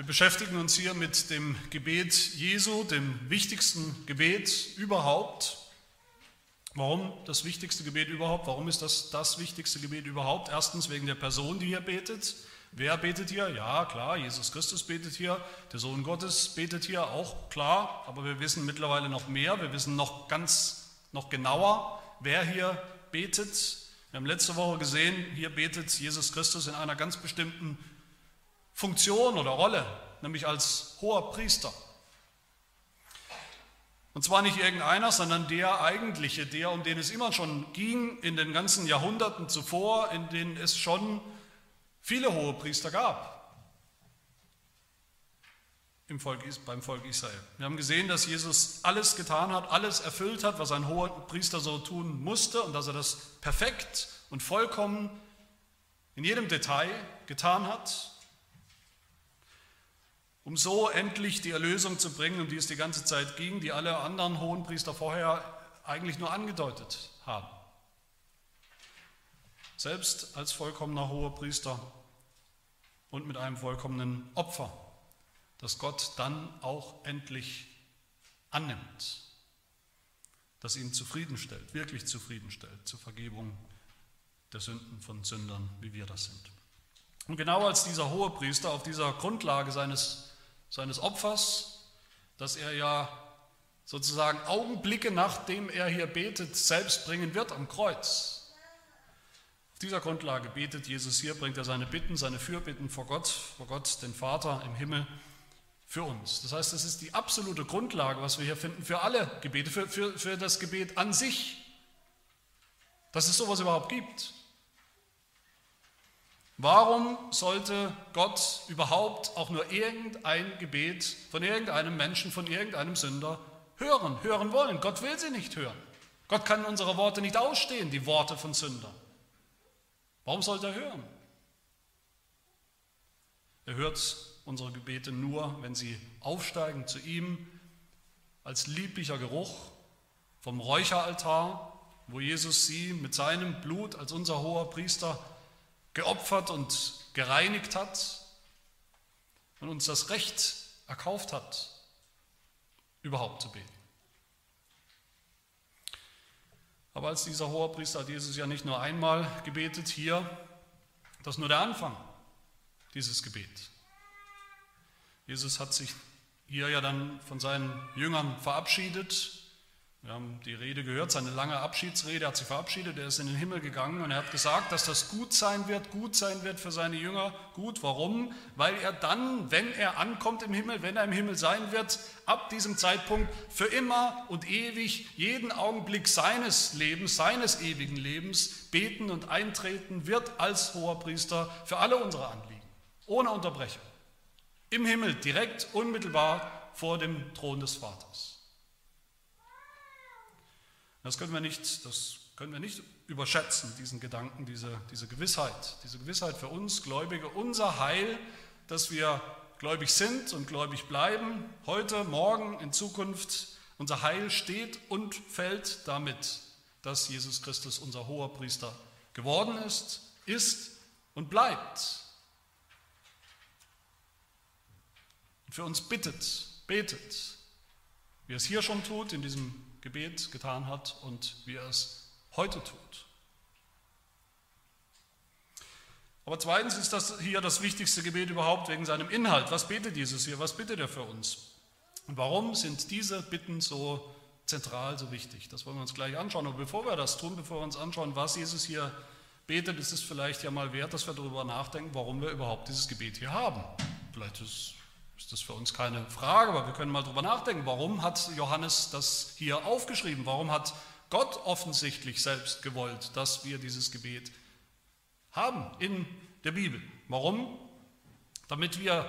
Wir beschäftigen uns hier mit dem Gebet Jesu, dem wichtigsten Gebet überhaupt. Warum das wichtigste Gebet überhaupt? Warum ist das das wichtigste Gebet überhaupt? Erstens wegen der Person, die hier betet. Wer betet hier? Ja, klar, Jesus Christus betet hier, der Sohn Gottes betet hier, auch klar, aber wir wissen mittlerweile noch mehr, wir wissen noch ganz, noch genauer, wer hier betet. Wir haben letzte Woche gesehen, hier betet Jesus Christus in einer ganz bestimmten Funktion oder Rolle, nämlich als hoher Priester. Und zwar nicht irgendeiner, sondern der eigentliche, der, um den es immer schon ging in den ganzen Jahrhunderten zuvor, in denen es schon viele hohe Priester gab im Volk, beim Volk Israel. Wir haben gesehen, dass Jesus alles getan hat, alles erfüllt hat, was ein hoher Priester so tun musste und dass er das perfekt und vollkommen in jedem Detail getan hat, um so endlich die Erlösung zu bringen, um die es die ganze Zeit ging, die alle anderen hohen Priester vorher eigentlich nur angedeutet haben. Selbst als vollkommener hoher Priester und mit einem vollkommenen Opfer das Gott dann auch endlich annimmt, das ihn zufriedenstellt, wirklich zufriedenstellt zur Vergebung der Sünden von Sündern, wie wir das sind. Und genau als dieser hohe Priester auf dieser Grundlage seines, seines Opfers, dass er ja sozusagen Augenblicke nachdem er hier betet, selbst bringen wird am Kreuz. Auf dieser Grundlage betet Jesus hier, bringt er seine Bitten, seine Fürbitten vor Gott, vor Gott, den Vater im Himmel für uns. Das heißt, das ist die absolute Grundlage, was wir hier finden für alle Gebete, für, für, für das Gebet an sich, dass es sowas überhaupt gibt. Warum sollte Gott überhaupt auch nur irgendein Gebet von irgendeinem Menschen, von irgendeinem Sünder hören, hören wollen? Gott will sie nicht hören. Gott kann unsere Worte nicht ausstehen, die Worte von Sündern. Warum sollte er hören? Er hört unsere Gebete nur, wenn sie aufsteigen zu ihm als lieblicher Geruch vom Räucheraltar, wo Jesus sie mit seinem Blut als unser hoher Priester geopfert und gereinigt hat und uns das Recht erkauft hat, überhaupt zu beten. Aber als dieser hohe Priester hat Jesus ja nicht nur einmal gebetet hier, das ist nur der Anfang dieses Gebet. Jesus hat sich hier ja dann von seinen Jüngern verabschiedet. Wir haben die Rede gehört, seine lange Abschiedsrede, er hat sich verabschiedet, er ist in den Himmel gegangen und er hat gesagt, dass das gut sein wird, gut sein wird für seine Jünger. Gut, warum? Weil er dann, wenn er ankommt im Himmel, wenn er im Himmel sein wird, ab diesem Zeitpunkt für immer und ewig jeden Augenblick seines Lebens, seines ewigen Lebens beten und eintreten wird als hoher Priester für alle unsere Anliegen, ohne Unterbrechung im Himmel, direkt unmittelbar vor dem Thron des Vaters. Das können wir nicht, das können wir nicht überschätzen, diesen Gedanken, diese, diese Gewissheit, diese Gewissheit für uns Gläubige, unser Heil, dass wir gläubig sind und gläubig bleiben, heute, morgen, in Zukunft. Unser Heil steht und fällt damit, dass Jesus Christus unser hoher Priester geworden ist, ist und bleibt. für uns bittet, betet, wie es hier schon tut, in diesem Gebet getan hat und wie er es heute tut. Aber zweitens ist das hier das wichtigste Gebet überhaupt wegen seinem Inhalt. Was betet Jesus hier? Was bittet er für uns? Und warum sind diese Bitten so zentral, so wichtig? Das wollen wir uns gleich anschauen. Aber bevor wir das tun, bevor wir uns anschauen, was Jesus hier betet, ist es vielleicht ja mal wert, dass wir darüber nachdenken, warum wir überhaupt dieses Gebet hier haben. Vielleicht ist ist das für uns keine Frage, aber wir können mal darüber nachdenken, warum hat Johannes das hier aufgeschrieben? Warum hat Gott offensichtlich selbst gewollt, dass wir dieses Gebet haben in der Bibel? Warum? Damit wir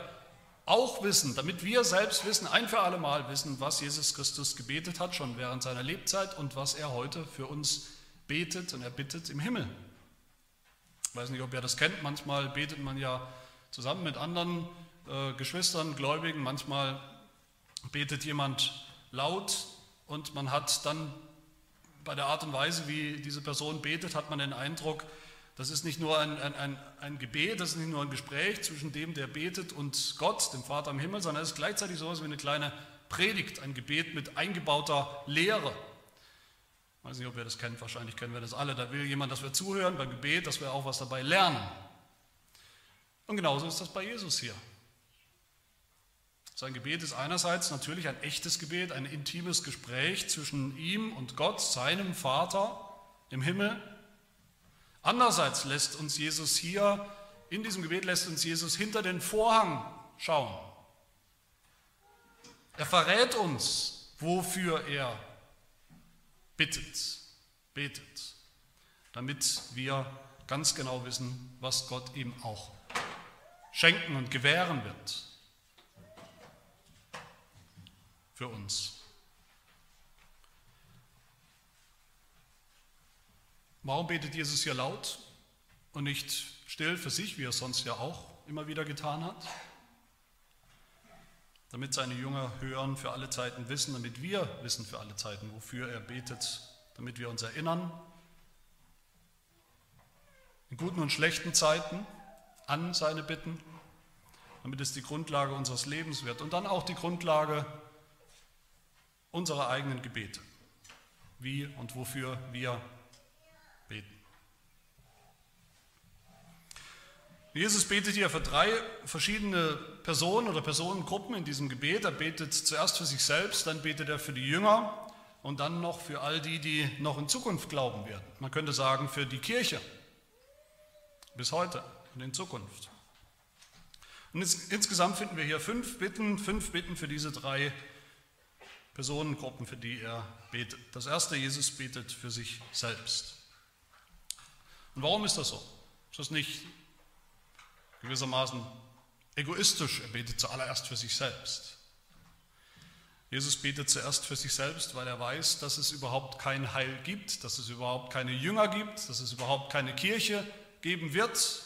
auch wissen, damit wir selbst wissen, ein für alle Mal wissen, was Jesus Christus gebetet hat, schon während seiner Lebzeit und was er heute für uns betet und er bittet im Himmel. Ich weiß nicht, ob ihr das kennt, manchmal betet man ja zusammen mit anderen äh, Geschwistern, Gläubigen, manchmal betet jemand laut und man hat dann bei der Art und Weise, wie diese Person betet, hat man den Eindruck, Das ist nicht nur ein, ein, ein, ein Gebet, das ist nicht nur ein Gespräch zwischen dem, der betet, und Gott, dem Vater im Himmel, sondern es ist gleichzeitig so etwas wie eine kleine Predigt, ein Gebet mit eingebauter Lehre. Ich weiß nicht, ob ihr das kennt, wahrscheinlich kennen wir das alle. Da will jemand, dass wir zuhören beim Gebet, dass wir auch was dabei lernen. Und genauso ist das bei Jesus hier. Sein Gebet ist einerseits natürlich ein echtes Gebet, ein intimes Gespräch zwischen ihm und Gott, seinem Vater im Himmel. Andererseits lässt uns Jesus hier, in diesem Gebet lässt uns Jesus hinter den Vorhang schauen. Er verrät uns, wofür er bittet, betet, damit wir ganz genau wissen, was Gott ihm auch schenken und gewähren wird für uns. Warum betet Jesus hier laut und nicht still für sich, wie er sonst ja auch immer wieder getan hat? Damit seine Jünger hören, für alle Zeiten wissen, damit wir wissen für alle Zeiten, wofür er betet, damit wir uns erinnern, in guten und schlechten Zeiten an seine Bitten, damit es die Grundlage unseres Lebens wird und dann auch die Grundlage unserer eigenen Gebete, wie und wofür wir beten. Jesus betet hier für drei verschiedene Personen oder Personengruppen in diesem Gebet. Er betet zuerst für sich selbst, dann betet er für die Jünger und dann noch für all die, die noch in Zukunft glauben werden. Man könnte sagen, für die Kirche bis heute und in Zukunft. Und insgesamt finden wir hier fünf Bitten, fünf Bitten für diese drei Personengruppen, für die er betet. Das erste, Jesus betet für sich selbst. Und warum ist das so? Ist das nicht gewissermaßen egoistisch? Er betet zuallererst für sich selbst. Jesus betet zuerst für sich selbst, weil er weiß, dass es überhaupt kein Heil gibt, dass es überhaupt keine Jünger gibt, dass es überhaupt keine Kirche geben wird,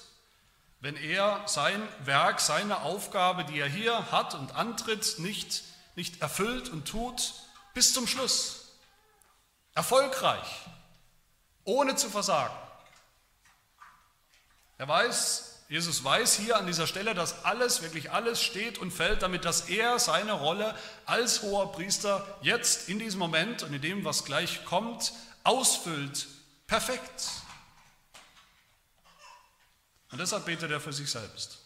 wenn er sein Werk, seine Aufgabe, die er hier hat und antritt, nicht, nicht erfüllt und tut bis zum Schluss. Erfolgreich, ohne zu versagen. Er weiß, Jesus weiß hier an dieser Stelle, dass alles, wirklich alles steht und fällt damit, dass er seine Rolle als hoher Priester jetzt in diesem Moment und in dem, was gleich kommt, ausfüllt. Perfekt. Und deshalb betet er für sich selbst.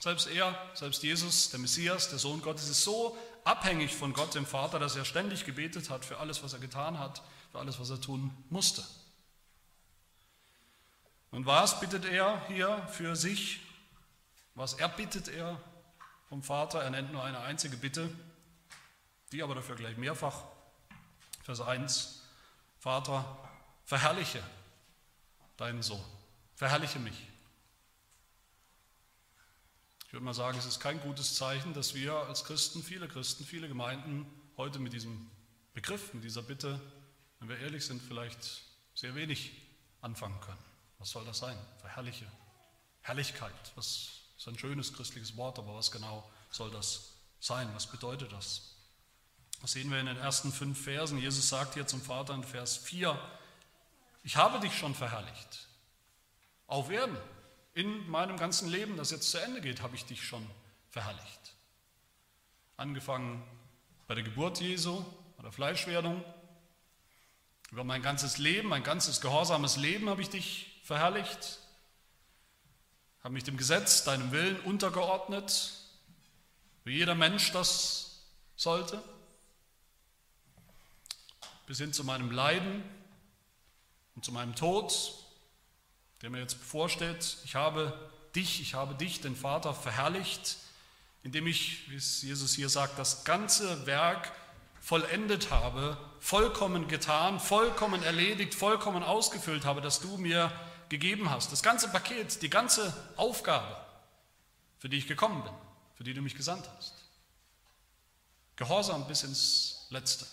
Selbst er, selbst Jesus, der Messias, der Sohn Gottes, ist so abhängig von Gott, dem Vater, dass er ständig gebetet hat für alles, was er getan hat, für alles, was er tun musste. Und was bittet er hier für sich? Was erbittet er vom Vater? Er nennt nur eine einzige Bitte, die aber dafür gleich mehrfach. Vers 1, Vater, verherrliche deinen Sohn, verherrliche mich. Ich würde mal sagen, es ist kein gutes Zeichen, dass wir als Christen, viele Christen, viele Gemeinden heute mit diesem Begriff, mit dieser Bitte, wenn wir ehrlich sind, vielleicht sehr wenig anfangen können. Was soll das sein? Verherrliche. Herrlichkeit. Was ist ein schönes christliches Wort, aber was genau soll das sein? Was bedeutet das? Das sehen wir in den ersten fünf Versen. Jesus sagt hier zum Vater in Vers 4, ich habe dich schon verherrlicht. Auf Erden, in meinem ganzen Leben, das jetzt zu Ende geht, habe ich dich schon verherrlicht. Angefangen bei der Geburt Jesu, bei der Fleischwerdung, über mein ganzes Leben, mein ganzes gehorsames Leben habe ich dich verherrlicht, habe mich dem Gesetz, deinem Willen untergeordnet, wie jeder Mensch das sollte, bis hin zu meinem Leiden und zu meinem Tod, der mir jetzt bevorsteht. Ich habe dich, ich habe dich, den Vater, verherrlicht, indem ich, wie es Jesus hier sagt, das ganze Werk vollendet habe, vollkommen getan, vollkommen erledigt, vollkommen ausgefüllt habe, das du mir gegeben hast, das ganze Paket, die ganze Aufgabe, für die ich gekommen bin, für die du mich gesandt hast. Gehorsam bis ins Letzte.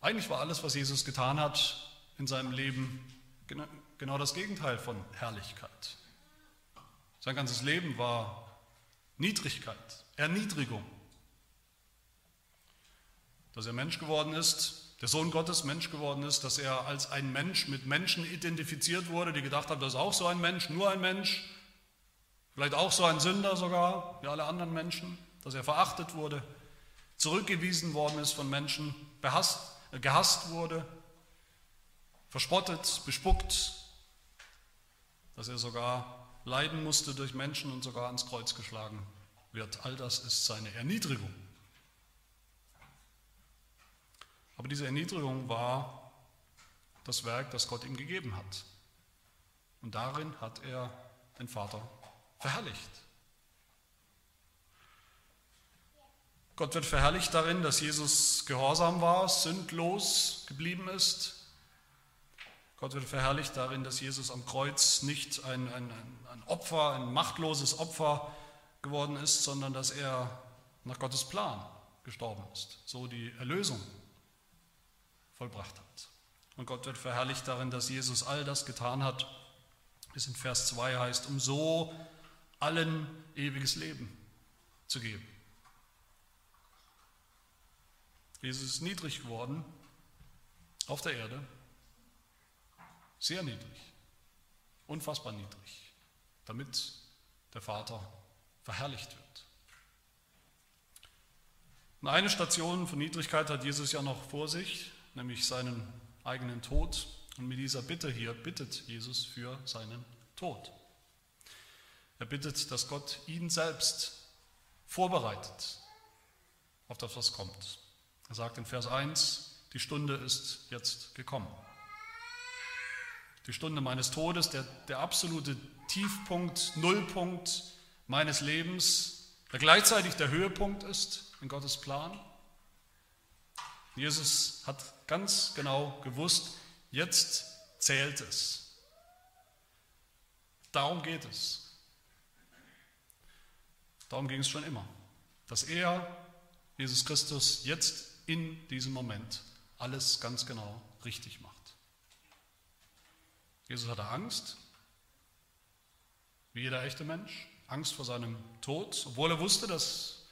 Eigentlich war alles, was Jesus getan hat in seinem Leben, genau das Gegenteil von Herrlichkeit. Sein ganzes Leben war Niedrigkeit, Erniedrigung. Dass er Mensch geworden ist, der Sohn Gottes Mensch geworden ist, dass er als ein Mensch mit Menschen identifiziert wurde, die gedacht haben, das ist auch so ein Mensch, nur ein Mensch, vielleicht auch so ein Sünder sogar, wie alle anderen Menschen, dass er verachtet wurde, zurückgewiesen worden ist von Menschen, behasst, äh, gehasst wurde, verspottet, bespuckt, dass er sogar leiden musste durch Menschen und sogar ans Kreuz geschlagen wird. All das ist seine Erniedrigung. Aber diese Erniedrigung war das Werk, das Gott ihm gegeben hat. Und darin hat er den Vater verherrlicht. Gott wird verherrlicht darin, dass Jesus gehorsam war, sündlos geblieben ist. Gott wird verherrlicht darin, dass Jesus am Kreuz nicht ein, ein, ein Opfer, ein machtloses Opfer geworden ist, sondern dass er nach Gottes Plan gestorben ist, so die Erlösung vollbracht hat. Und Gott wird verherrlicht darin, dass Jesus all das getan hat, es in Vers 2 heißt, um so allen ewiges Leben zu geben. Jesus ist niedrig geworden auf der Erde, sehr niedrig, unfassbar niedrig, damit der Vater verherrlicht wird. Und eine Station von Niedrigkeit hat Jesus ja noch vor sich, nämlich seinen eigenen Tod. Und mit dieser Bitte hier bittet Jesus für seinen Tod. Er bittet, dass Gott ihn selbst vorbereitet auf das, was kommt. Er sagt in Vers 1, die Stunde ist jetzt gekommen. Die Stunde meines Todes, der, der absolute Tiefpunkt, Nullpunkt meines Lebens, der gleichzeitig der Höhepunkt ist in Gottes Plan. Jesus hat ganz genau gewusst, jetzt zählt es. Darum geht es. Darum ging es schon immer, dass er, Jesus Christus, jetzt in diesem Moment alles ganz genau richtig macht. Jesus hatte Angst, wie jeder echte Mensch, Angst vor seinem Tod, obwohl er wusste, dass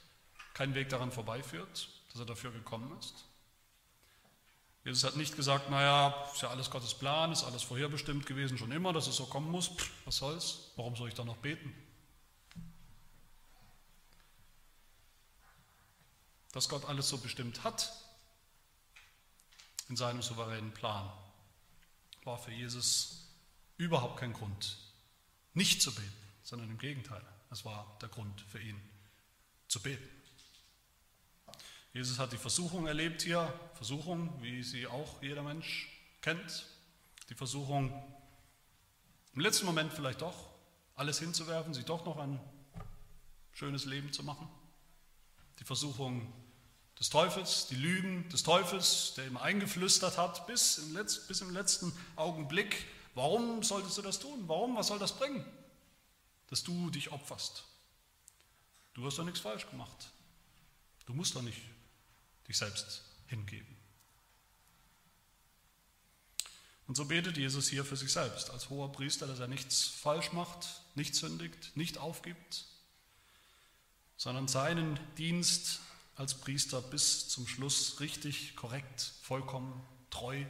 kein Weg daran vorbeiführt, dass er dafür gekommen ist. Jesus hat nicht gesagt, naja, ist ja alles Gottes Plan, ist alles vorherbestimmt gewesen, schon immer, dass es so kommen muss. Pff, was soll's? Warum soll ich da noch beten? Dass Gott alles so bestimmt hat in seinem souveränen Plan, war für Jesus überhaupt kein Grund, nicht zu beten, sondern im Gegenteil, es war der Grund für ihn zu beten. Jesus hat die Versuchung erlebt hier, Versuchung, wie sie auch jeder Mensch kennt. Die Versuchung, im letzten Moment vielleicht doch alles hinzuwerfen, sich doch noch ein schönes Leben zu machen. Die Versuchung des Teufels, die Lügen des Teufels, der ihm eingeflüstert hat, bis im letzten Augenblick, warum solltest du das tun? Warum? Was soll das bringen? Dass du dich opferst. Du hast doch nichts falsch gemacht. Du musst doch nicht dich selbst hingeben. Und so betet Jesus hier für sich selbst als hoher Priester, dass er nichts falsch macht, nicht sündigt, nicht aufgibt, sondern seinen Dienst als Priester bis zum Schluss richtig, korrekt, vollkommen, treu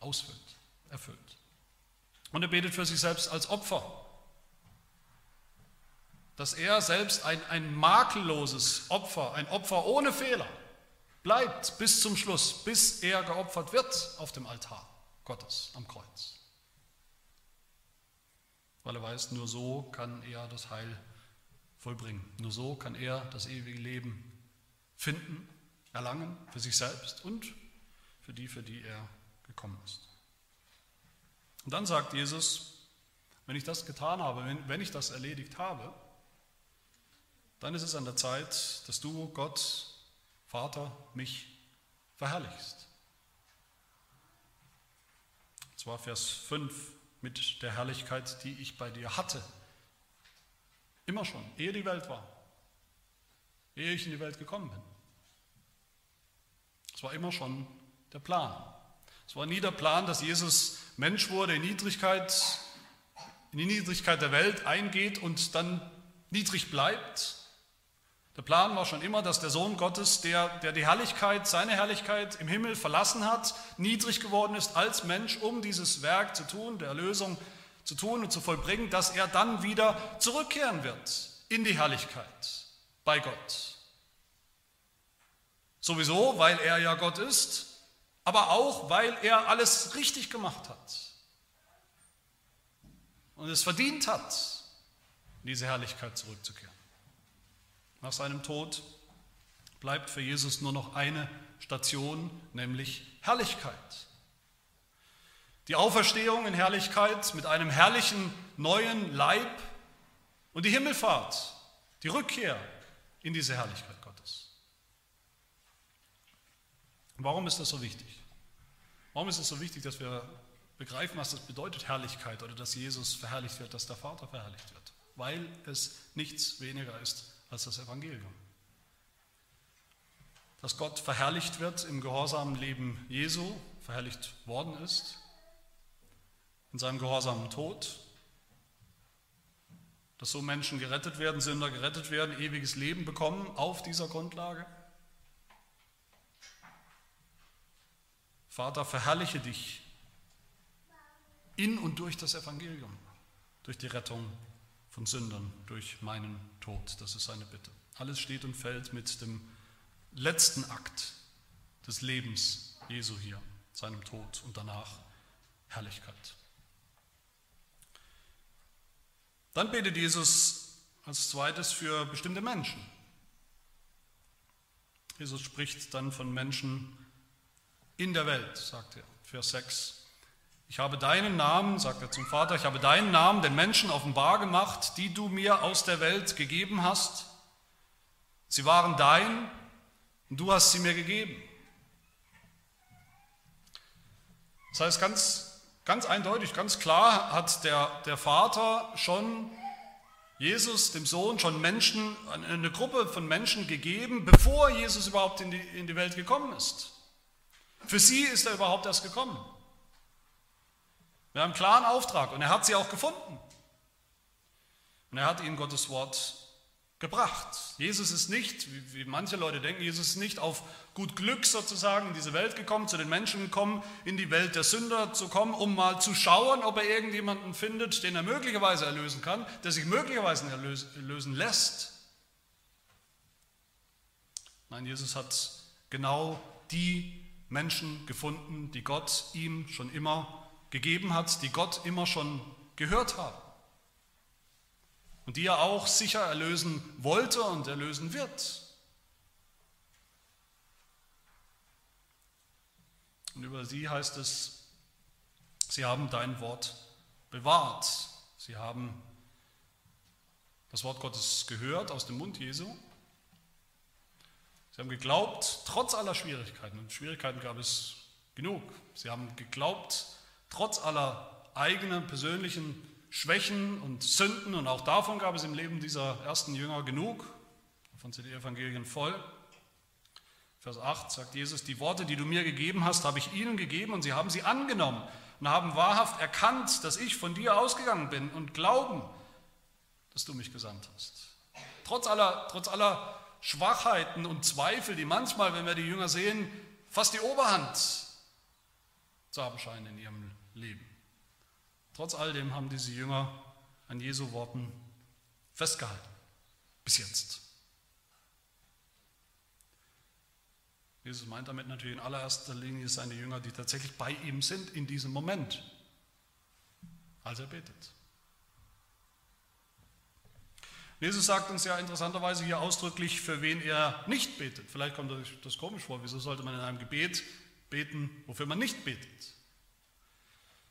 ausfüllt, erfüllt. Und er betet für sich selbst als Opfer, dass er selbst ein, ein makelloses Opfer, ein Opfer ohne Fehler, bleibt bis zum Schluss, bis er geopfert wird auf dem Altar Gottes am Kreuz. Weil er weiß, nur so kann er das Heil vollbringen. Nur so kann er das ewige Leben finden, erlangen für sich selbst und für die, für die er gekommen ist. Und dann sagt Jesus, wenn ich das getan habe, wenn, wenn ich das erledigt habe, dann ist es an der Zeit, dass du, Gott, Vater, mich verherrlichst. Und zwar Vers 5 mit der Herrlichkeit, die ich bei dir hatte. Immer schon, ehe die Welt war, ehe ich in die Welt gekommen bin. Es war immer schon der Plan. Es war nie der Plan, dass Jesus Mensch wurde, in Niedrigkeit, in die Niedrigkeit der Welt eingeht und dann niedrig bleibt, Der Plan war schon immer, dass der Sohn Gottes, der, der die Herrlichkeit, seine Herrlichkeit im Himmel verlassen hat, niedrig geworden ist als Mensch, um dieses Werk zu tun, der Erlösung zu tun und zu vollbringen, dass er dann wieder zurückkehren wird in die Herrlichkeit bei Gott. Sowieso, weil er ja Gott ist, aber auch, weil er alles richtig gemacht hat und es verdient hat, in diese Herrlichkeit zurückzukehren. Nach seinem Tod bleibt für Jesus nur noch eine Station, nämlich Herrlichkeit. Die Auferstehung in Herrlichkeit mit einem herrlichen neuen Leib und die Himmelfahrt, die Rückkehr in diese Herrlichkeit Gottes. Warum ist das so wichtig? Warum ist es so wichtig, dass wir begreifen, was das bedeutet, Herrlichkeit oder dass Jesus verherrlicht wird, dass der Vater verherrlicht wird? Weil es nichts weniger ist als das Evangelium. Dass Gott verherrlicht wird im gehorsamen Leben Jesu, verherrlicht worden ist, in seinem gehorsamen Tod, dass so Menschen gerettet werden, Sünder gerettet werden, ewiges Leben bekommen auf dieser Grundlage. Vater, verherrliche dich in und durch das Evangelium, durch die Rettung von Sündern durch meinen Tod. Das ist seine Bitte. Alles steht und fällt mit dem letzten Akt des Lebens Jesu hier, seinem Tod und danach Herrlichkeit. Dann betet Jesus als zweites für bestimmte Menschen. Jesus spricht dann von Menschen in der Welt, sagt er, Vers 6. Ich habe deinen Namen, sagt er zum Vater, ich habe deinen Namen den Menschen offenbar gemacht, die du mir aus der Welt gegeben hast. Sie waren dein und du hast sie mir gegeben. Das heißt ganz, ganz eindeutig, ganz klar hat der, der Vater schon Jesus, dem Sohn, schon Menschen, eine Gruppe von Menschen gegeben, bevor Jesus überhaupt in die, in die Welt gekommen ist. Für sie ist er überhaupt erst gekommen. Wir haben einen klaren Auftrag und er hat sie auch gefunden. Und er hat ihnen Gottes Wort gebracht. Jesus ist nicht, wie, manche Leute denken, Jesus ist nicht auf gut Glück sozusagen in diese Welt gekommen, zu den Menschen gekommen, in die Welt der Sünder zu kommen, um mal zu schauen, ob er irgendjemanden findet, den er möglicherweise erlösen kann, der sich möglicherweise erlösen lässt. Nein, Jesus hat genau die Menschen gefunden, die Gott ihm schon immer gegeben hat, die Gott immer schon gehört haben und die er auch sicher erlösen wollte und erlösen wird. Und über sie heißt es, sie haben dein Wort bewahrt. Sie haben das Wort Gottes gehört aus dem Mund Jesu. Sie haben geglaubt, trotz aller Schwierigkeiten, und Schwierigkeiten gab es genug. Sie haben geglaubt, trotz aller eigenen persönlichen Schwächen und Sünden, und auch davon gab es im Leben dieser ersten Jünger genug, davon sind die Evangelien voll. Vers 8 sagt Jesus, die Worte, die du mir gegeben hast, habe ich ihnen gegeben und sie haben sie angenommen und haben wahrhaft erkannt, dass ich von dir ausgegangen bin und glauben, dass du mich gesandt hast. Trotz aller, trotz aller Schwachheiten und Zweifel, die manchmal, wenn wir die Jünger sehen, fast die Oberhand zu haben scheinen in ihrem Leben. Trotz all dem haben diese Jünger an Jesu Worten festgehalten. Bis jetzt. Jesus meint damit natürlich in allererster Linie seine Jünger, die tatsächlich bei ihm sind in diesem Moment, als er betet. Jesus sagt uns ja interessanterweise hier ausdrücklich, für wen er nicht betet. Vielleicht kommt euch das komisch vor. Wieso sollte man in einem Gebet beten, wofür man nicht betet?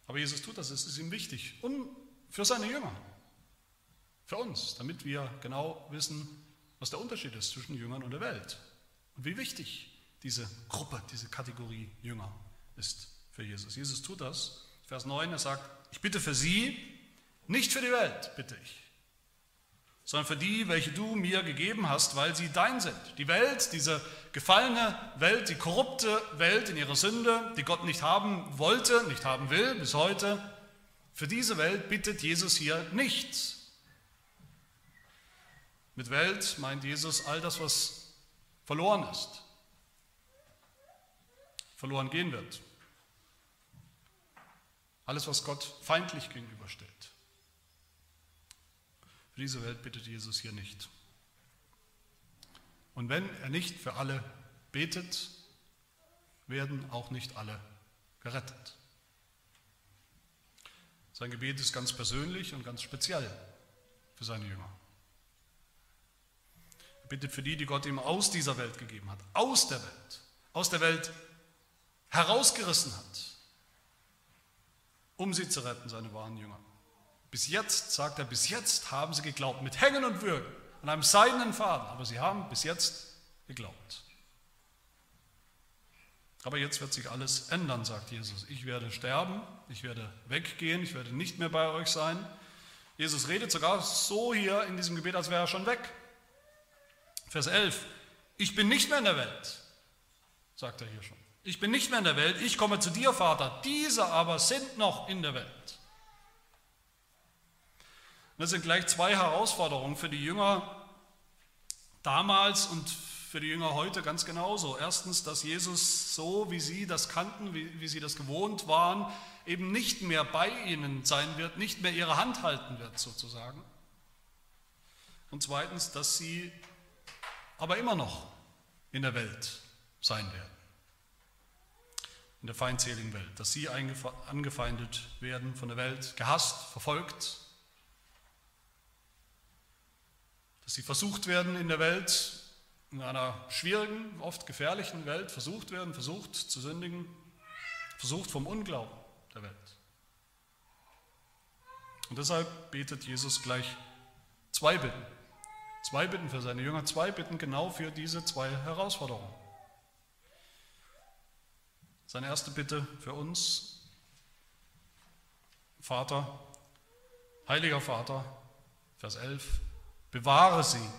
Aber Jesus tut das, es ist ihm wichtig. Und für seine Jünger, für uns, damit wir genau wissen, was der Unterschied ist zwischen Jüngern und der Welt. Und wie wichtig diese Gruppe, diese Kategorie Jünger ist für Jesus. Jesus tut das. Vers 9, er sagt, ich bitte für sie, nicht für die Welt, bitte ich, sondern für die, welche du mir gegeben hast, weil sie dein sind. Die Welt, diese gefallene Welt, die korrupte Welt in ihrer Sünde, die Gott nicht haben wollte, nicht haben will bis heute, für diese Welt bittet Jesus hier nichts. Mit Welt meint Jesus all das, was verloren ist, verloren gehen wird. Alles, was Gott feindlich gegenübersteht. Für diese Welt bittet Jesus hier nicht. Und wenn er nicht für alle betet, werden auch nicht alle gerettet. Sein Gebet ist ganz persönlich und ganz speziell für seine Jünger. Er bittet für die, die Gott ihm aus dieser Welt gegeben hat, aus der Welt, aus der Welt herausgerissen hat, um sie zu retten, seine wahren Jünger. Bis jetzt, sagt er, bis jetzt haben sie geglaubt, mit Hängen und Würgen, an einem seidenen Faden, aber sie haben bis jetzt geglaubt. Aber jetzt wird sich alles ändern, sagt Jesus. Ich werde sterben, ich werde weggehen, ich werde nicht mehr bei euch sein. Jesus redet sogar so hier in diesem Gebet, als wäre er schon weg. Vers 11. Ich bin nicht mehr in der Welt, sagt er hier schon. Ich bin nicht mehr in der Welt, ich komme zu dir, Vater. Diese aber sind noch in der Welt. Das sind gleich zwei Herausforderungen für die Jünger damals und für die Jünger heute ganz genauso. Erstens, dass Jesus so, wie sie das kannten, wie, wie sie das gewohnt waren, eben nicht mehr bei ihnen sein wird, nicht mehr ihre Hand halten wird sozusagen. Und zweitens, dass sie aber immer noch in der Welt sein werden, in der feindseligen Welt, dass sie angefeindet werden von der Welt, gehasst, verfolgt, dass sie versucht werden in der Welt in einer schwierigen, oft gefährlichen Welt versucht werden, versucht zu sündigen, versucht vom Unglauben der Welt. Und deshalb betet Jesus gleich zwei Bitten. Zwei Bitten für seine Jünger, zwei Bitten genau für diese zwei Herausforderungen. Seine erste Bitte für uns, Vater, heiliger Vater, Vers 11, bewahre sie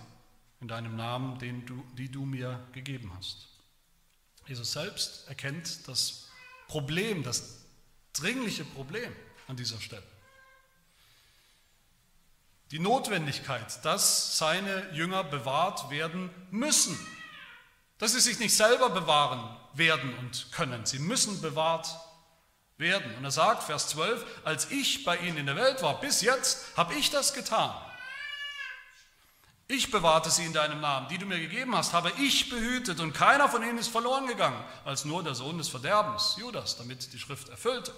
in deinem Namen, den du, die du mir gegeben hast. Jesus selbst erkennt das Problem, das dringliche Problem an dieser Stelle. Die Notwendigkeit, dass seine Jünger bewahrt werden müssen. Dass sie sich nicht selber bewahren werden und können. Sie müssen bewahrt werden. Und er sagt, Vers 12, als ich bei ihnen in der Welt war, bis jetzt habe ich das getan. Ich bewahrte sie in deinem Namen, die du mir gegeben hast, habe ich behütet und keiner von ihnen ist verloren gegangen, als nur der Sohn des Verderbens, Judas, damit die Schrift erfüllte,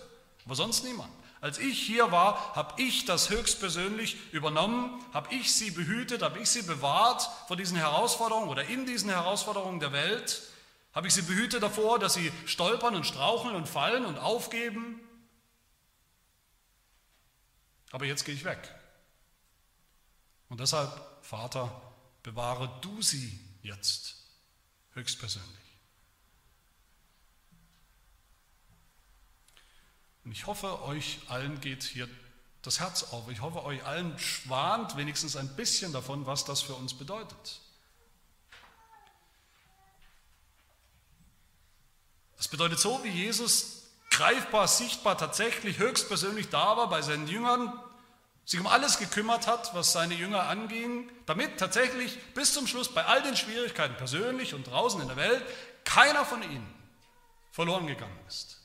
aber sonst niemand. Als ich hier war, habe ich das höchstpersönlich übernommen, habe ich sie behütet, habe ich sie bewahrt vor diesen Herausforderungen oder in diesen Herausforderungen der Welt, habe ich sie behütet davor, dass sie stolpern und straucheln und fallen und aufgeben. Aber jetzt gehe ich weg. Und deshalb Vater, bewahre du sie jetzt höchstpersönlich. Und ich hoffe, euch allen geht hier das Herz auf. Ich hoffe, euch allen schwant wenigstens ein bisschen davon, was das für uns bedeutet. Das bedeutet so, wie Jesus greifbar, sichtbar, tatsächlich höchstpersönlich da war bei seinen Jüngern, sich um alles gekümmert hat, was seine Jünger anging, damit tatsächlich bis zum Schluss bei all den Schwierigkeiten, persönlich und draußen in der Welt, keiner von ihnen verloren gegangen ist.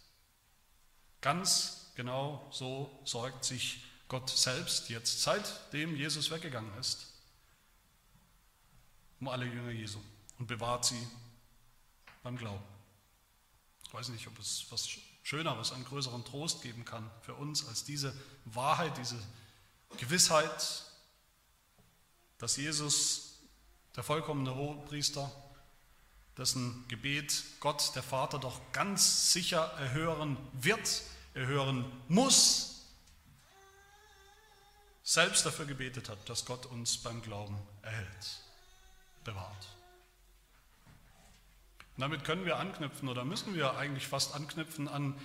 Ganz genau so sorgt sich Gott selbst jetzt, seitdem Jesus weggegangen ist, um alle Jünger Jesu und bewahrt sie beim Glauben. Ich weiß nicht, ob es was Schöneres, einen größeren Trost geben kann für uns als diese Wahrheit, diese Gewissheit, dass Jesus, der vollkommene Hohepriester, dessen Gebet Gott, der Vater, doch ganz sicher erhören wird, erhören muss, selbst dafür gebetet hat, dass Gott uns beim Glauben erhält, bewahrt. Und damit können wir anknüpfen oder müssen wir eigentlich fast anknüpfen an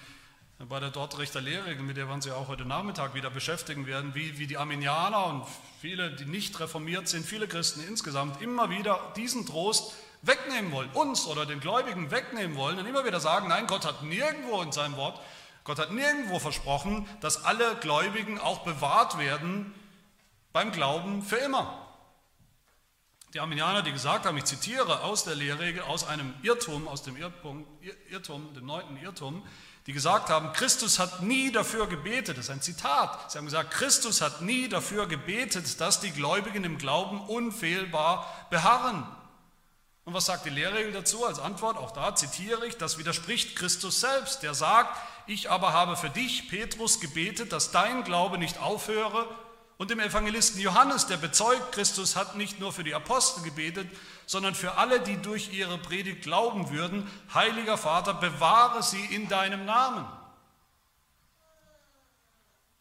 bei der Dortrechter Lehre, mit der wir uns ja auch heute Nachmittag wieder beschäftigen werden, wie, wie die Arminianer und viele, die nicht reformiert sind, viele Christen insgesamt immer wieder diesen Trost wegnehmen wollen, uns oder den Gläubigen wegnehmen wollen und immer wieder sagen, nein, Gott hat nirgendwo in seinem Wort, Gott hat nirgendwo versprochen, dass alle Gläubigen auch bewahrt werden beim Glauben für immer. Die Arminianer, die gesagt haben, ich zitiere aus der Lehrregel, aus einem Irrtum, aus dem Irrtum, Irrtum, dem neunten Irrtum, die gesagt haben, Christus hat nie dafür gebetet, das ist ein Zitat, sie haben gesagt, Christus hat nie dafür gebetet, dass die Gläubigen im Glauben unfehlbar beharren. Und was sagt die Lehrregel dazu als Antwort? Auch da zitiere ich, das widerspricht Christus selbst, der sagt, ich aber habe für dich, Petrus, gebetet, dass dein Glaube nicht aufhöre. Und dem Evangelisten Johannes, der bezeugt, Christus hat nicht nur für die Apostel gebetet, sondern für alle, die durch ihre Predigt glauben würden, heiliger Vater, bewahre sie in deinem Namen.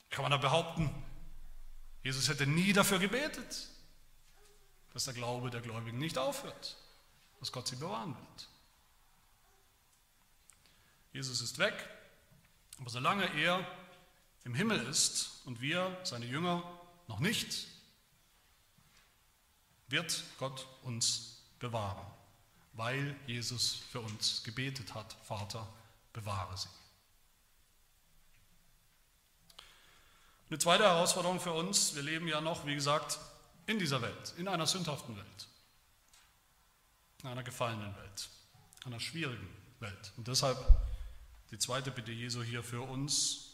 Kann man da behaupten, Jesus hätte nie dafür gebetet, dass der Glaube der Gläubigen nicht aufhört, dass Gott sie bewahren wird. Jesus ist weg, aber solange er im Himmel ist und wir, seine Jünger, noch nicht, wird Gott uns bewahren, weil Jesus für uns gebetet hat, Vater, bewahre sie. Eine zweite Herausforderung für uns, wir leben ja noch, wie gesagt, in dieser Welt, in einer sündhaften Welt, in einer gefallenen Welt, einer schwierigen Welt. Und deshalb die zweite Bitte Jesu hier für uns,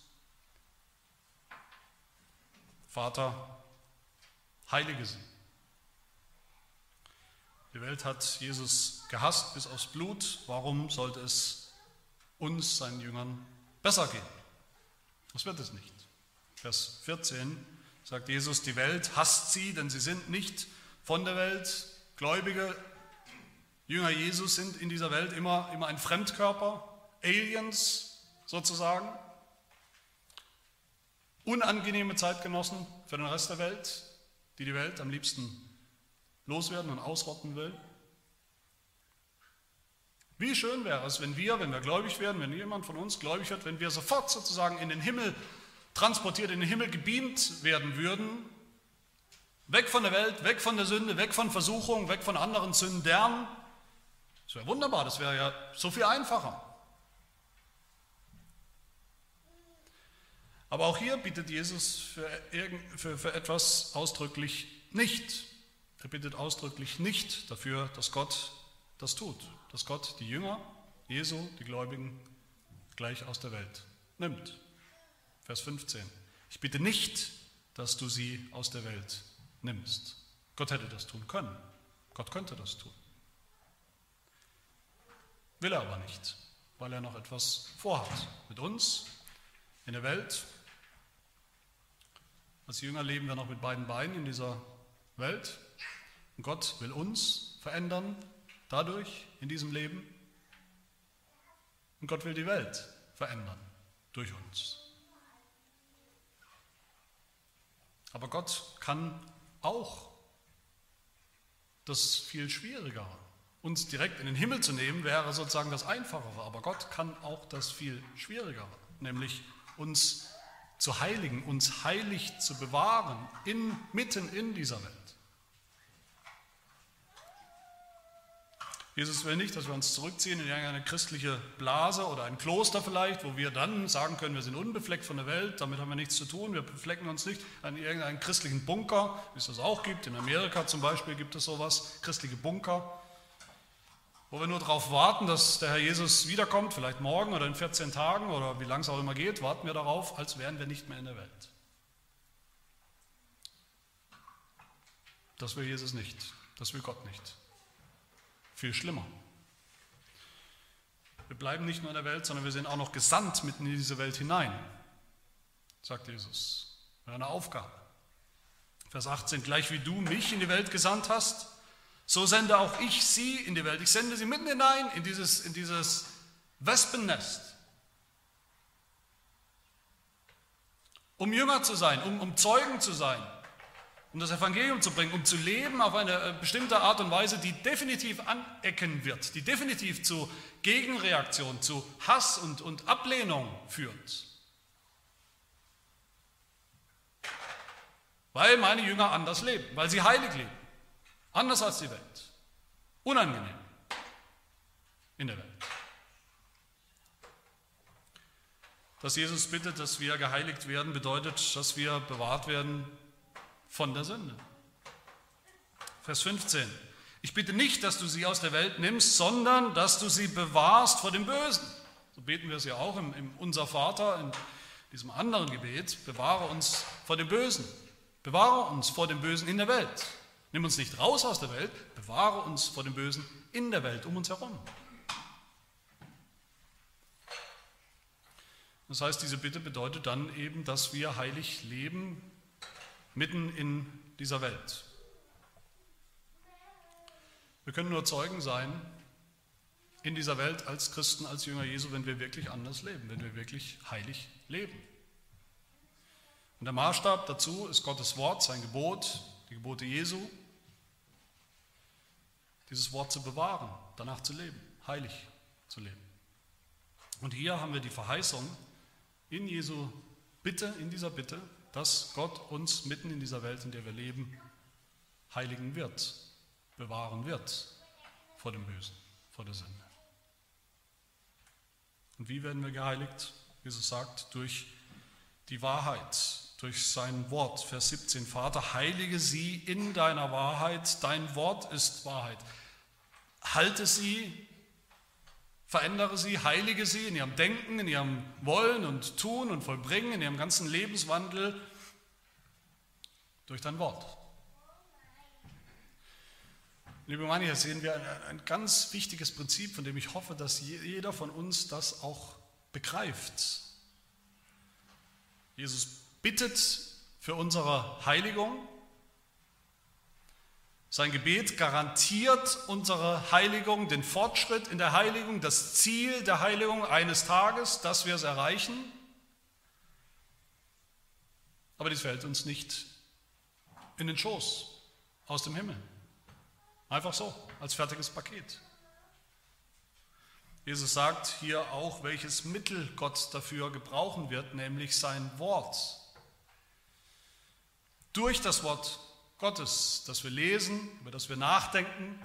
Vater, heilige sie. Die Welt hat Jesus gehasst bis aufs Blut. Warum sollte es uns, seinen Jüngern, besser gehen? Das wird es nicht. Vers 14 sagt Jesus, die Welt hasst sie, denn sie sind nicht von der Welt. Gläubige Jünger Jesus sind in dieser Welt immer, immer ein Fremdkörper, Aliens sozusagen, unangenehme Zeitgenossen für den Rest der Welt, die die Welt am liebsten loswerden und ausrotten will? Wie schön wäre es, wenn wir, wenn wir gläubig werden, wenn jemand von uns gläubig wird, wenn wir sofort sozusagen in den Himmel transportiert, in den Himmel gebeamt werden würden, weg von der Welt, weg von der Sünde, weg von Versuchung, weg von anderen Sündern. Das wäre wunderbar, das wäre ja so viel einfacher. Aber auch hier bietet Jesus für, für, für etwas ausdrücklich nicht. Er bittet ausdrücklich nicht dafür, dass Gott das tut, dass Gott die Jünger Jesu, die Gläubigen, gleich aus der Welt nimmt. Vers 15. Ich bitte nicht, dass du sie aus der Welt nimmst. Gott hätte das tun können. Gott könnte das tun. Will er aber nicht, weil er noch etwas vorhat mit uns in der Welt. Als Jünger leben wir noch mit beiden Beinen in dieser Welt. Und Gott will uns verändern dadurch in diesem Leben. Und Gott will die Welt verändern durch uns. Aber Gott kann auch das viel Schwierigere. Uns direkt in den Himmel zu nehmen, wäre sozusagen das Einfachere. Aber Gott kann auch das viel Schwierigere, nämlich uns zu heiligen, uns heilig zu bewahren, in, mitten in dieser Welt. Jesus will nicht, dass wir uns zurückziehen in irgendeine christliche Blase oder ein Kloster vielleicht, wo wir dann sagen können, wir sind unbefleckt von der Welt, damit haben wir nichts zu tun, wir beflecken uns nicht an irgendeinen christlichen Bunker, wie es das auch gibt. In Amerika zum Beispiel gibt es sowas, christliche Bunker, wo wir nur darauf warten, dass der Herr Jesus wiederkommt, vielleicht morgen oder in 14 Tagen oder wie lange es auch immer geht, warten wir darauf, als wären wir nicht mehr in der Welt. Das will Jesus nicht, das will Gott nicht. Viel schlimmer. Wir bleiben nicht nur in der Welt, sondern wir sind auch noch gesandt mitten in diese Welt hinein, sagt Jesus. Eine Aufgabe. Vers 18, gleich wie du mich in die Welt gesandt hast, so sende auch ich sie in die Welt. Ich sende sie mitten hinein in dieses, in dieses Wespennest. Um Jünger zu sein, um, um Zeugen zu sein, um das Evangelium zu bringen, um zu leben auf eine äh, bestimmte Art und Weise, die definitiv anecken wird, die definitiv zu Gegenreaktion, zu Hass und, und Ablehnung führt. Weil meine Jünger anders leben, weil sie heilig leben, anders als die Welt, unangenehm in der Welt. Dass Jesus bittet, dass wir geheiligt werden, bedeutet, dass wir bewahrt werden von der Sünde. Vers 15. Ich bitte nicht, dass du sie aus der Welt nimmst, sondern dass du sie bewahrst vor dem Bösen. So beten wir es ja auch im, im Unser Vater, in diesem anderen Gebet. Bewahre uns vor dem Bösen. Bewahre uns vor dem Bösen in der Welt. Nimm uns nicht raus aus der Welt, bewahre uns vor dem Bösen in der Welt um uns herum. Das heißt, diese Bitte bedeutet dann eben, dass wir heilig leben mitten in dieser Welt. Wir können nur Zeugen sein in dieser Welt als Christen, als Jünger Jesu, wenn wir wirklich anders leben, wenn wir wirklich heilig leben. Und der Maßstab dazu ist Gottes Wort, sein Gebot, die Gebote Jesu, dieses Wort zu bewahren, danach zu leben, heilig zu leben. Und hier haben wir die Verheißung in Jesu Bitte, in dieser Bitte, dass Gott uns mitten in dieser Welt, in der wir leben, heiligen wird, bewahren wird vor dem Bösen, vor der Sünde. Und wie werden wir geheiligt? Jesus sagt, durch die Wahrheit, durch sein Wort. Vers 17, Vater, heilige sie in deiner Wahrheit, dein Wort ist Wahrheit. Halte sie, verändere sie, heilige sie in ihrem Denken, in ihrem Wollen und Tun und Vollbringen, in ihrem ganzen Lebenswandel durch dein Wort. Liebe Gemeinde, hier sehen wir ein, ein, ganz wichtiges Prinzip, von dem ich hoffe, dass jeder von uns das auch begreift. Jesus bittet für unsere Heiligung. Sein Gebet garantiert unsere Heiligung, den Fortschritt in der Heiligung, das Ziel der Heiligung eines Tages, dass wir es erreichen. Aber dies fällt uns nicht in den Schoß aus dem Himmel. Einfach so, als fertiges Paket. Jesus sagt hier auch, welches Mittel Gott dafür gebrauchen wird, nämlich sein Wort. Durch das Wort Gottes, das wir lesen, über das wir nachdenken,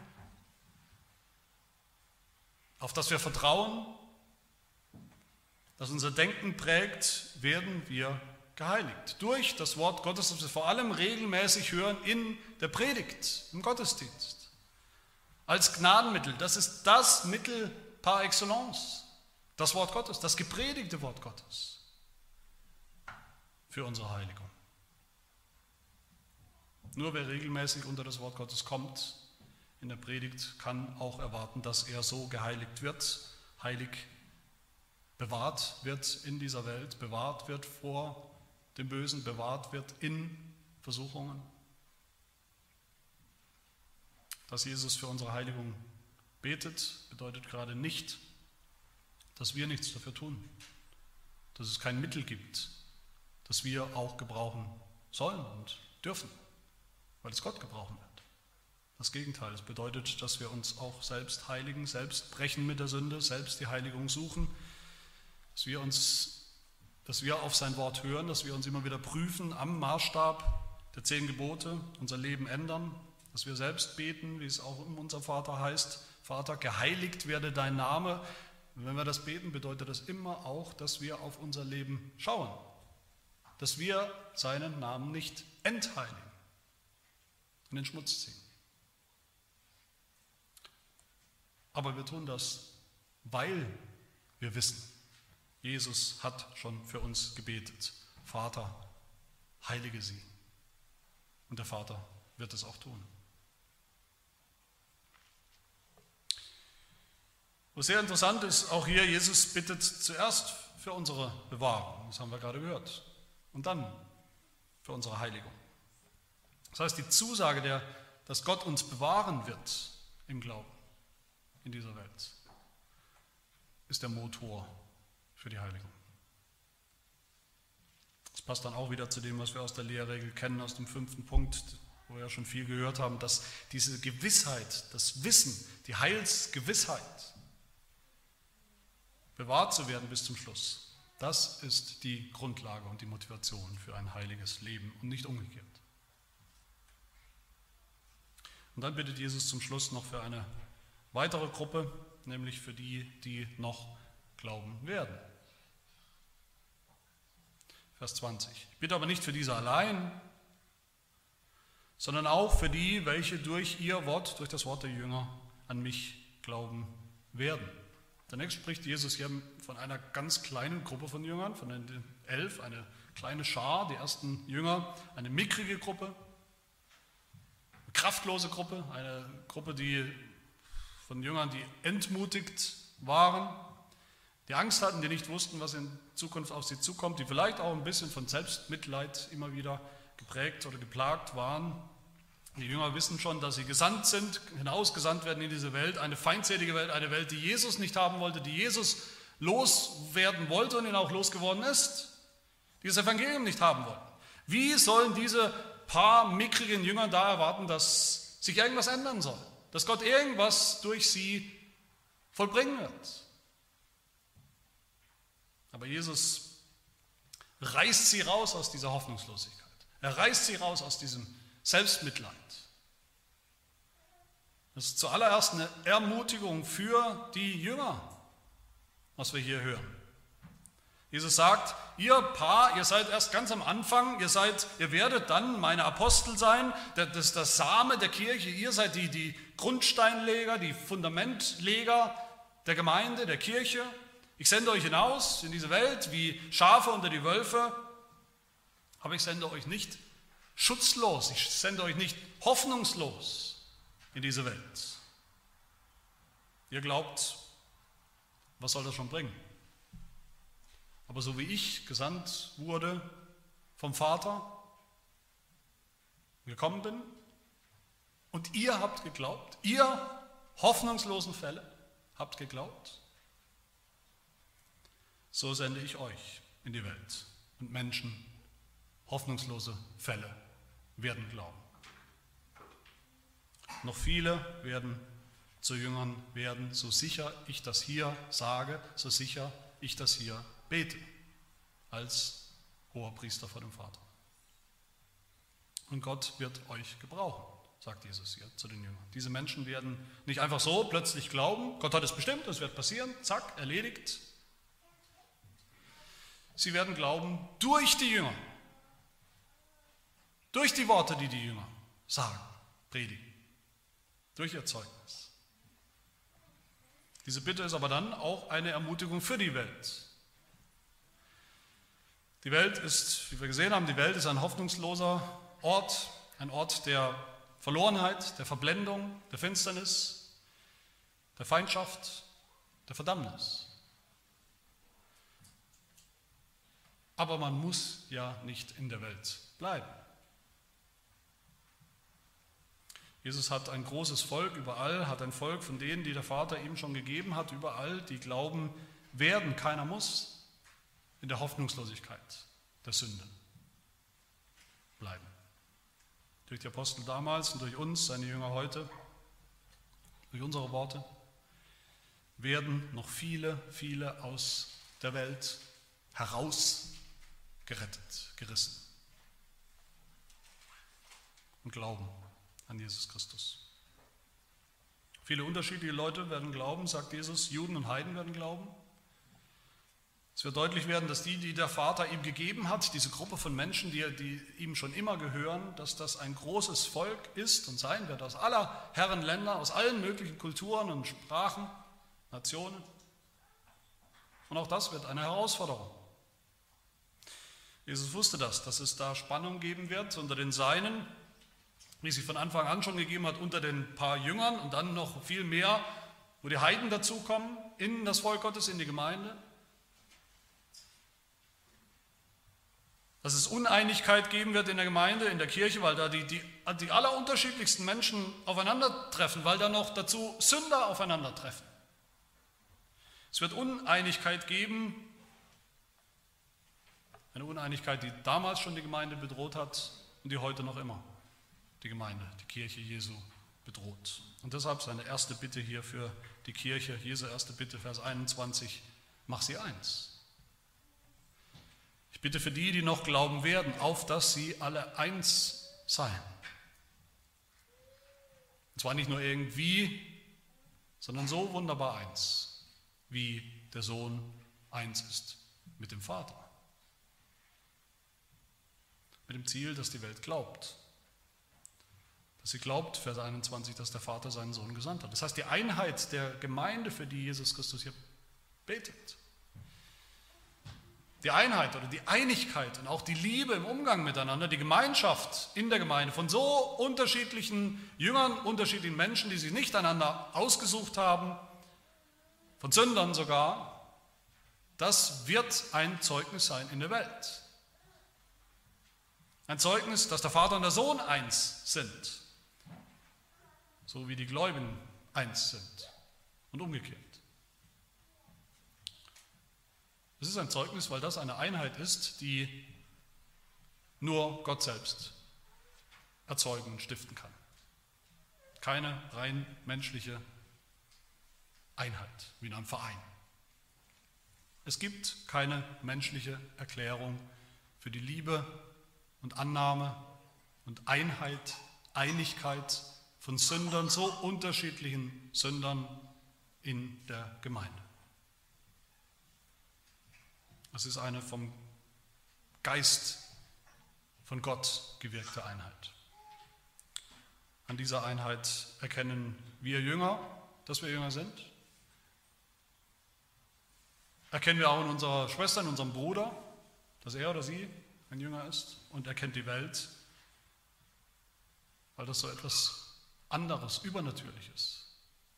auf das wir vertrauen, das unser Denken prägt, werden wir geheiligt. Durch das Wort Gottes, das wir vor allem regelmäßig hören in der Predigt, im Gottesdienst als Gnadenmittel. Das ist das Mittel par excellence, das Wort Gottes, das gepredigte Wort Gottes für unsere Heiligung. Nur wer regelmäßig unter das Wort Gottes kommt in der Predigt, kann auch erwarten, dass er so geheiligt wird, heilig bewahrt wird in dieser Welt, bewahrt wird vor dem Bösen, bewahrt wird in Versuchungen. Dass Jesus für unsere Heiligung betet, bedeutet gerade nicht, dass wir nichts dafür tun, dass es kein Mittel gibt, das wir auch gebrauchen sollen und dürfen, weil es Gott gebrauchen wird. Das Gegenteil, es bedeutet, dass wir uns auch selbst heiligen, selbst brechen mit der Sünde, selbst die Heiligung suchen, dass wir uns, dass wir auf sein Wort hören, dass wir uns immer wieder prüfen am Maßstab der zehn Gebote, unser Leben ändern, dass wir selbst beten, wie es auch in unser Vater heißt, Vater, geheiligt werde dein Name. Und wenn wir das beten, bedeutet das immer auch, dass wir auf unser Leben schauen, dass wir seinen Namen nicht entheiligen, in den Schmutz ziehen. Aber wir tun das, weil wir wissen, Jesus hat schon für uns gebetet. Vater, heilige sie. Und der Vater wird es auch tun. Was sehr interessant ist, auch hier, Jesus bittet zuerst für unsere Bewahrung, das haben wir gerade gehört, und dann für unsere Heiligung. Das heißt, die Zusage, der, dass Gott uns bewahren wird im Glauben in dieser Welt, ist der Motor für die Heiligung. Das passt dann auch wieder zu dem, was wir aus der Lehrregel kennen, aus dem fünften Punkt, wo wir ja schon viel gehört haben, dass diese Gewissheit, das Wissen, die Heilsgewissheit, bewahrt zu werden bis zum Schluss. Das ist die Grundlage und die Motivation für ein heiliges Leben und nicht umgekehrt. Und dann bittet Jesus zum Schluss noch für eine weitere Gruppe, nämlich für die, die noch glauben werden. Vers 20. Ich bitte aber nicht für diese allein, sondern auch für die, welche durch ihr Wort, durch das Wort der Jünger an mich glauben werden. Zunächst spricht Jesus hier von einer ganz kleinen Gruppe von Jüngern, von den elf, eine kleine Schar, die ersten Jünger, eine mickrige Gruppe, kraftlose Gruppe, eine Gruppe, die von Jüngern, die entmutigt waren, die Angst hatten, die nicht wussten, was in Zukunft auf sie zukommt, die vielleicht auch ein bisschen von Selbstmitleid immer wieder geprägt oder geplagt waren. Die Jünger wissen schon, dass sie gesandt sind, hinausgesandt werden in diese Welt, eine feindselige Welt, eine Welt, die Jesus nicht haben wollte, die Jesus loswerden wollte und ihn auch losgeworden ist, die das Evangelium nicht haben wollten. Wie sollen diese paar mickrigen Jünger da erwarten, dass sich irgendwas ändern soll, dass Gott irgendwas durch sie vollbringen wird? Aber Jesus reißt sie raus aus dieser Hoffnungslosigkeit. Er reißt sie raus aus diesem Selbstmitleid. Das ist zuallererst eine Ermutigung für die Jünger, was wir hier hören. Jesus sagt, ihr Paar, ihr seid erst ganz am Anfang, ihr seid, ihr werdet dann meine Apostel sein, das ist der Same der Kirche, ihr seid die, die Grundsteinleger, die Fundamentleger der Gemeinde, der Kirche. Ich sende euch hinaus in diese Welt wie Schafe unter die Wölfe, aber ich sende euch nicht schutzlos, ich sende euch nicht hoffnungslos in diese Welt. Ihr glaubt, was soll das schon bringen? Aber so wie ich gesandt wurde vom Vater, gekommen bin, und ihr habt geglaubt, ihr hoffnungslosen Fälle habt geglaubt, so sende ich euch in die Welt und Menschen hoffnungslose Fälle werden glauben. Noch viele werden zu Jüngern werden, so sicher ich das hier sage, so sicher ich das hier bete, als hoher Priester vor dem Vater. Und Gott wird euch gebrauchen, sagt Jesus hier zu den Jüngern. Diese Menschen werden nicht einfach so plötzlich glauben, Gott hat es bestimmt, es wird passieren, zack, erledigt. Sie werden glauben durch die Jünger, durch die Worte, die die Jünger sagen, predigen. Durch ihr Zeugnis. Diese Bitte ist aber dann auch eine Ermutigung für die Welt. Die Welt ist, wie wir gesehen haben, die Welt ist ein hoffnungsloser Ort, ein Ort der Verlorenheit, der Verblendung, der Finsternis, der Feindschaft, der Verdammnis. Aber man muss ja nicht in der Welt bleiben. Jesus hat ein großes Volk überall, hat ein Volk von denen, die der Vater ihm schon gegeben hat, überall, die glauben werden. Keiner muss in der Hoffnungslosigkeit der Sünde bleiben. Durch die Apostel damals und durch uns, seine Jünger heute, durch unsere Worte, werden noch viele, viele aus der Welt herausgerettet, gerissen und glauben an Jesus Christus. Viele unterschiedliche Leute werden glauben, sagt Jesus, Juden und Heiden werden glauben. Es wird deutlich werden, dass die, die der Vater ihm gegeben hat, diese Gruppe von Menschen, die, die ihm schon immer gehören, dass das ein großes Volk ist und sein wird, aus aller Herrenländer, aus allen möglichen Kulturen und Sprachen, Nationen. Und auch das wird eine Herausforderung. Jesus wusste das, dass es da Spannung geben wird unter den Seinen, wie sich von Anfang an schon gegeben hat unter den paar Jüngern und dann noch viel mehr, wo die Heiden dazukommen in das Volk Gottes, in die Gemeinde. Dass es Uneinigkeit geben wird in der Gemeinde, in der Kirche, weil da die, die, die allerunterschiedlichsten Menschen aufeinandertreffen, weil da noch dazu Sünder aufeinandertreffen. Es wird Uneinigkeit geben, eine Uneinigkeit, die damals schon die Gemeinde bedroht hat und die heute noch immer die Gemeinde, die Kirche Jesu bedroht. Und deshalb seine erste Bitte hier für die Kirche, Jesu erste Bitte, Vers 21, mach sie eins. Ich bitte für die, die noch glauben werden, auf dass sie alle eins seien. Und zwar nicht nur irgendwie, sondern so wunderbar eins, wie der Sohn eins ist mit dem Vater. Mit dem Ziel, dass die Welt glaubt Sie glaubt, Vers 21, dass der Vater seinen Sohn gesandt hat. Das heißt, die Einheit der Gemeinde, für die Jesus Christus hier betet, die Einheit oder die Einigkeit und auch die Liebe im Umgang miteinander, die Gemeinschaft in der Gemeinde von so unterschiedlichen Jüngern, unterschiedlichen Menschen, die sich nicht einander ausgesucht haben, von Sündern sogar, das wird ein Zeugnis sein in der Welt. Ein Zeugnis, dass der Vater und der Sohn eins sind, so wie die Gläubigen eins sind und umgekehrt. Es ist ein Zeugnis, weil das eine Einheit ist, die nur Gott selbst erzeugen und stiften kann. Keine rein menschliche Einheit wie in einem Verein. Es gibt keine menschliche Erklärung für die Liebe und Annahme und Einheit, Einigkeit von Sündern, so unterschiedlichen Sündern in der Gemeinde. Es ist eine vom Geist von Gott gewirkte Einheit. An dieser Einheit erkennen wir Jünger, dass wir Jünger sind. Erkennen wir auch in unserer Schwester, in unserem Bruder, dass er oder sie ein Jünger ist und erkennt die Welt, weil das so etwas anderes, Übernatürliches,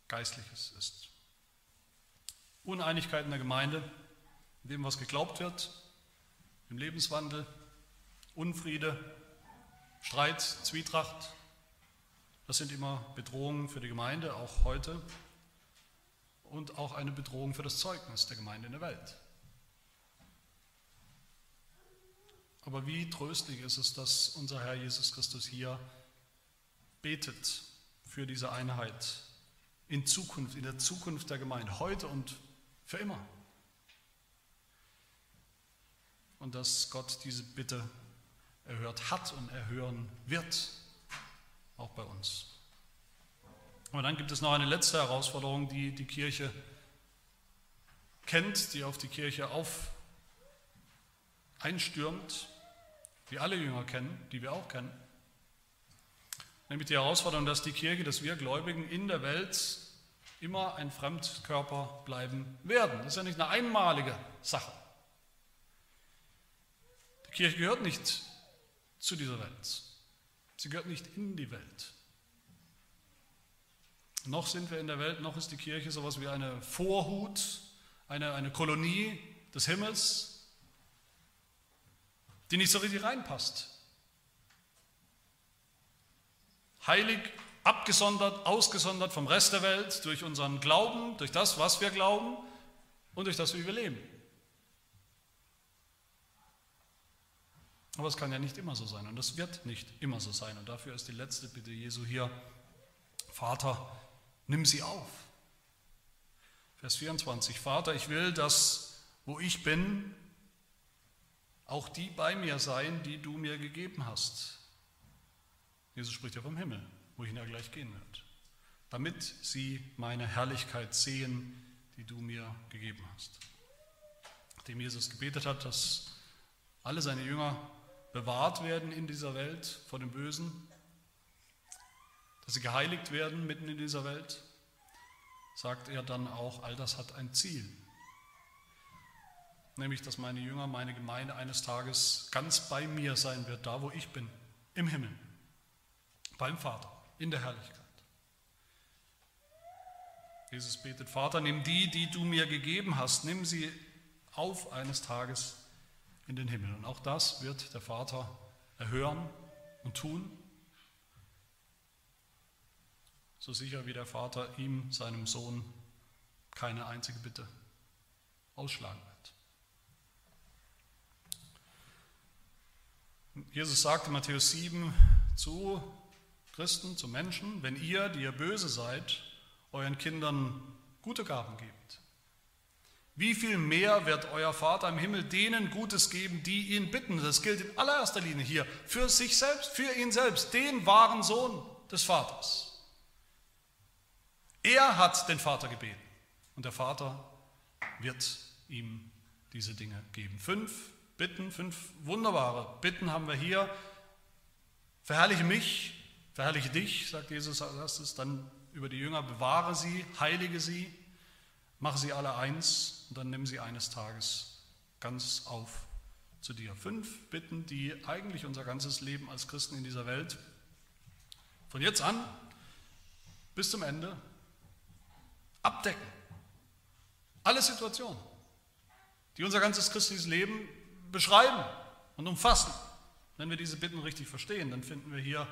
Geistliches ist. Uneinigkeit in der Gemeinde in dem, was geglaubt wird, im Lebenswandel, Unfriede, Streit, Zwietracht. Das sind immer Bedrohungen für die Gemeinde, auch heute, und auch eine Bedrohung für das Zeugnis der Gemeinde in der Welt. Aber wie tröstlich ist es, dass unser Herr Jesus Christus hier betet für diese Einheit in Zukunft, in der Zukunft der Gemeinde, heute und für immer und dass Gott diese Bitte erhört hat und erhören wird, auch bei uns. Aber dann gibt es noch eine letzte Herausforderung, die die Kirche kennt, die auf die Kirche auf einstürmt, die alle Jünger kennen, die wir auch kennen. Nämlich die Herausforderung, dass die Kirche, dass wir Gläubigen in der Welt immer ein Fremdkörper bleiben werden. Das ist ja nicht eine einmalige Sache. Die Kirche gehört nicht zu dieser Welt. Sie gehört nicht in die Welt. Noch sind wir in der Welt, noch ist die Kirche sowas wie eine Vorhut, eine, eine Kolonie des Himmels, die nicht so richtig reinpasst. Heilig, abgesondert, ausgesondert vom Rest der Welt durch unseren Glauben, durch das, was wir glauben und durch das, wie wir leben. Aber es kann ja nicht immer so sein und es wird nicht immer so sein. Und dafür ist die letzte Bitte Jesu hier, Vater, nimm sie auf. Vers 24, Vater, ich will, dass wo ich bin, auch die bei mir seien, die du mir gegeben hast. Jesus spricht ja vom Himmel, wohin er gleich gehen wird. Damit sie meine Herrlichkeit sehen, die du mir gegeben hast. Nachdem Jesus gebetet hat, dass alle seine Jünger bewahrt werden in dieser Welt vor dem Bösen, dass sie geheiligt werden mitten in dieser Welt, sagt er dann auch, all das hat ein Ziel. Nämlich, dass meine Jünger, meine Gemeinde eines Tages ganz bei mir sein wird, da wo ich bin, im Himmel, beim Vater, in der Herrlichkeit. Jesus betet, Vater, nimm die, die du mir gegeben hast, nimm sie auf eines Tages in den Himmel. Und auch das wird der Vater erhören und tun, so sicher wie der Vater ihm, seinem Sohn, keine einzige Bitte ausschlagen wird. Jesus sagte in Matthäus 7 zu Christen, zu Menschen, wenn ihr, die ihr böse seid, euren Kindern gute Gaben gebt, wie viel mehr wird euer Vater im Himmel denen Gutes geben, die ihn bitten? Das gilt in allererster Linie hier für sich selbst, für ihn selbst, den wahren Sohn des Vaters. Er hat den Vater gebeten und der Vater wird ihm diese Dinge geben. Fünf Bitten, fünf wunderbare Bitten haben wir hier. Verherrliche mich Verherrliche dich, sagt Jesus als erstes, dann über die Jünger, bewahre sie, heilige sie, mache sie alle eins und dann nimm sie eines Tages ganz auf zu dir. Fünf Bitten, die eigentlich unser ganzes Leben als Christen in dieser Welt von jetzt an bis zum Ende abdecken. Alle Situationen, die unser ganzes christliches Leben beschreiben und umfassen. Wenn wir diese Bitten richtig verstehen, dann finden wir hier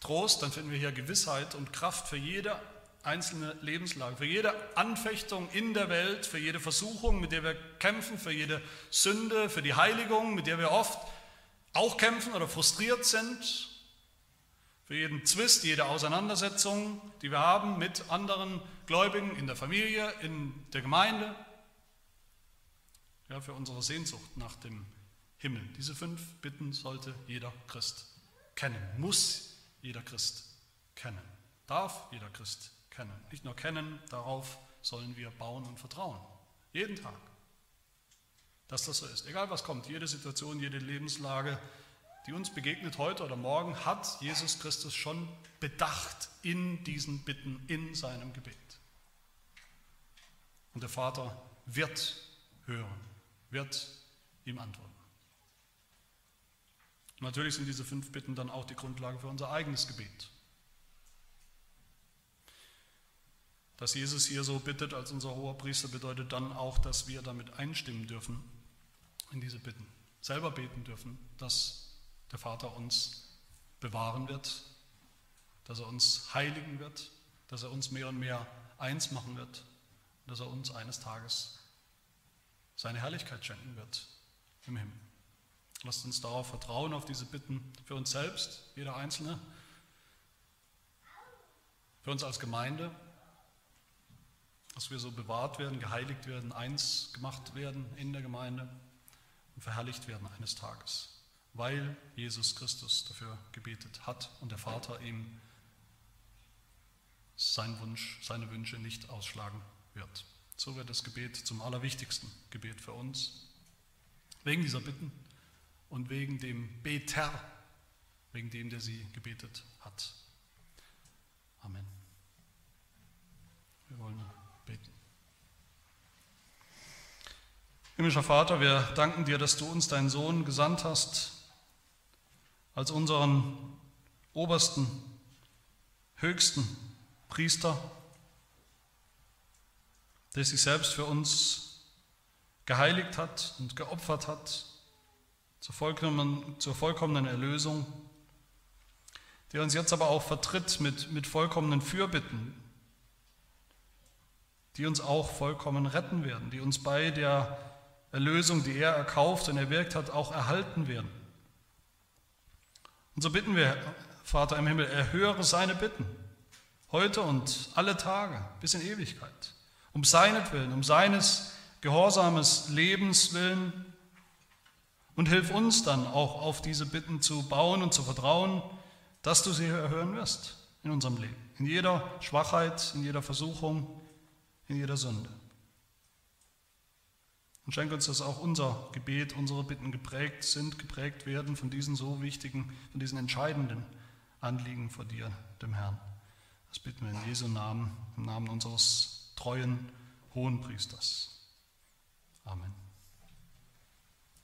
Trost, dann finden wir hier Gewissheit und Kraft für jede einzelne Lebenslage, für jede Anfechtung in der Welt, für jede Versuchung, mit der wir kämpfen, für jede Sünde, für die Heiligung, mit der wir oft auch kämpfen oder frustriert sind, für jeden Zwist, jede Auseinandersetzung, die wir haben mit anderen Gläubigen in der Familie, in der Gemeinde, ja, für unsere Sehnsucht nach dem Himmel. Diese fünf Bitten sollte jeder Christ kennen, muss jeder Christ kennen, darf jeder Christ kennen. Nicht nur kennen, darauf sollen wir bauen und vertrauen. Jeden Tag. Dass das so ist. Egal was kommt, jede Situation, jede Lebenslage, die uns begegnet heute oder morgen, hat Jesus Christus schon bedacht in diesen Bitten, in seinem Gebet. Und der Vater wird hören, wird ihm antworten. Natürlich sind diese fünf Bitten dann auch die Grundlage für unser eigenes Gebet. Dass Jesus hier so bittet als unser hoher Priester bedeutet dann auch, dass wir damit einstimmen dürfen in diese Bitten. Selber beten dürfen, dass der Vater uns bewahren wird, dass er uns heiligen wird, dass er uns mehr und mehr eins machen wird, dass er uns eines Tages seine Herrlichkeit schenken wird im Himmel. Lasst uns darauf vertrauen, auf diese Bitten für uns selbst, jeder Einzelne, für uns als Gemeinde, dass wir so bewahrt werden, geheiligt werden, eins gemacht werden in der Gemeinde und verherrlicht werden eines Tages, weil Jesus Christus dafür gebetet hat und der Vater ihm sein Wunsch, seine Wünsche nicht ausschlagen wird. So wird das Gebet zum allerwichtigsten Gebet für uns. Wegen dieser Bitten und wegen dem Beter, wegen dem, der sie gebetet hat. Amen. Wir wollen beten. Himmlischer Vater, wir danken dir, dass du uns deinen Sohn gesandt hast als unseren obersten, höchsten Priester, der sich selbst für uns geheiligt hat und geopfert hat zur vollkommenen, zur vollkommenen Erlösung, der uns jetzt aber auch vertritt mit, mit vollkommenen Fürbitten, die uns auch vollkommen retten werden, die uns bei der Erlösung, die er erkauft und erwirkt hat, auch erhalten werden. Und so bitten wir, Vater im Himmel, erhöre seine Bitten, heute und alle Tage bis in Ewigkeit, um seinetwillen, um seines gehorsames Lebens willen, und hilf uns dann auch auf diese Bitten zu bauen und zu vertrauen, dass du sie erhören wirst in unserem Leben. In jeder Schwachheit, in jeder Versuchung, in jeder Sünde. Und schenk uns, dass auch unser Gebet, unsere Bitten geprägt sind, geprägt werden von diesen so wichtigen, von diesen entscheidenden Anliegen vor dir, dem Herrn. Das bitten wir in Jesu Namen, im Namen unseres treuen Hohenpriesters. Amen.